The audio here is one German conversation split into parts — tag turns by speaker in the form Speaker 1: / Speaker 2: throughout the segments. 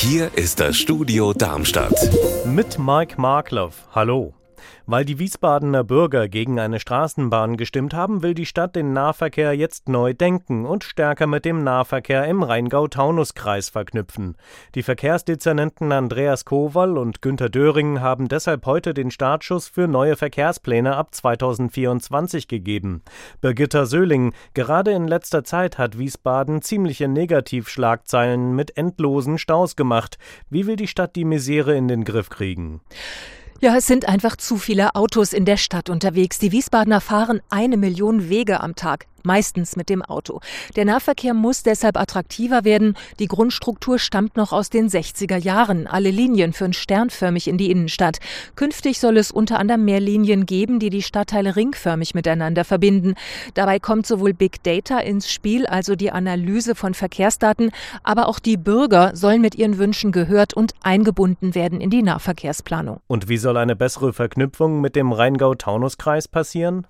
Speaker 1: Hier ist das Studio Darmstadt.
Speaker 2: Mit Mike Markloff. Hallo. Weil die Wiesbadener Bürger gegen eine Straßenbahn gestimmt haben, will die Stadt den Nahverkehr jetzt neu denken und stärker mit dem Nahverkehr im Rheingau-Taunus-Kreis verknüpfen. Die Verkehrsdezernenten Andreas Kowal und Günter Döring haben deshalb heute den Startschuss für neue Verkehrspläne ab 2024 gegeben. Birgitta Söhling, gerade in letzter Zeit hat Wiesbaden ziemliche Negativschlagzeilen mit endlosen Staus gemacht. Wie will die Stadt die Misere in den Griff kriegen?
Speaker 3: Ja, es sind einfach zu viele Autos in der Stadt unterwegs. Die Wiesbadener fahren eine Million Wege am Tag meistens mit dem Auto. Der Nahverkehr muss deshalb attraktiver werden. Die Grundstruktur stammt noch aus den 60er Jahren. Alle Linien führen sternförmig in die Innenstadt. Künftig soll es unter anderem mehr Linien geben, die die Stadtteile ringförmig miteinander verbinden. Dabei kommt sowohl Big Data ins Spiel, also die Analyse von Verkehrsdaten, aber auch die Bürger sollen mit ihren Wünschen gehört und eingebunden werden in die Nahverkehrsplanung.
Speaker 2: Und wie soll eine bessere Verknüpfung mit dem Rheingau-Taunus-Kreis passieren?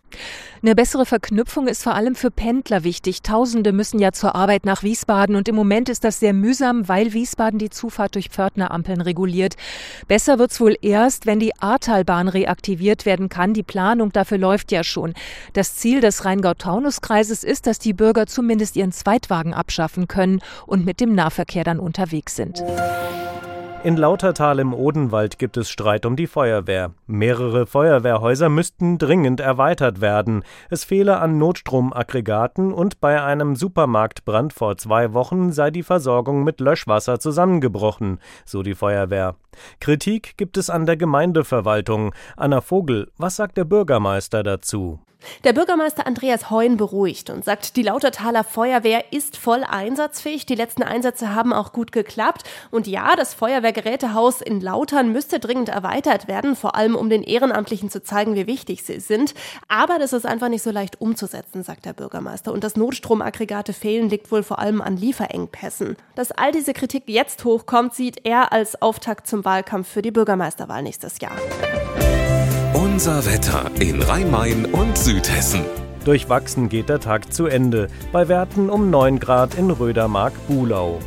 Speaker 3: Eine bessere Verknüpfung ist vor allem für Pendler wichtig. Tausende müssen ja zur Arbeit nach Wiesbaden und im Moment ist das sehr mühsam, weil Wiesbaden die Zufahrt durch Pförtnerampeln reguliert. Besser wird's wohl erst, wenn die Ahrtalbahn reaktiviert werden kann. Die Planung dafür läuft ja schon. Das Ziel des Rheingau-Taunus-Kreises ist, dass die Bürger zumindest ihren Zweitwagen abschaffen können und mit dem Nahverkehr dann unterwegs sind.
Speaker 2: In Lautertal im Odenwald gibt es Streit um die Feuerwehr. Mehrere Feuerwehrhäuser müssten dringend erweitert werden. Es fehle an Notstromaggregaten und bei einem Supermarktbrand vor zwei Wochen sei die Versorgung mit Löschwasser zusammengebrochen, so die Feuerwehr. Kritik gibt es an der Gemeindeverwaltung. Anna Vogel, was sagt der Bürgermeister dazu?
Speaker 4: Der Bürgermeister Andreas Heun beruhigt und sagt, die Lautertaler Feuerwehr ist voll einsatzfähig. Die letzten Einsätze haben auch gut geklappt. Und ja, das Feuerwehrgerätehaus in Lautern müsste dringend erweitert werden, vor allem um den Ehrenamtlichen zu zeigen, wie wichtig sie sind. Aber das ist einfach nicht so leicht umzusetzen, sagt der Bürgermeister. Und das Notstromaggregate fehlen liegt wohl vor allem an Lieferengpässen. Dass all diese Kritik jetzt hochkommt, sieht er als Auftakt zum Wahlkampf für die Bürgermeisterwahl nächstes Jahr.
Speaker 1: Unser Wetter in Rhein-Main und Südhessen.
Speaker 2: Durchwachsen geht der Tag zu Ende, bei Werten um 9 Grad in Rödermark-Bulau.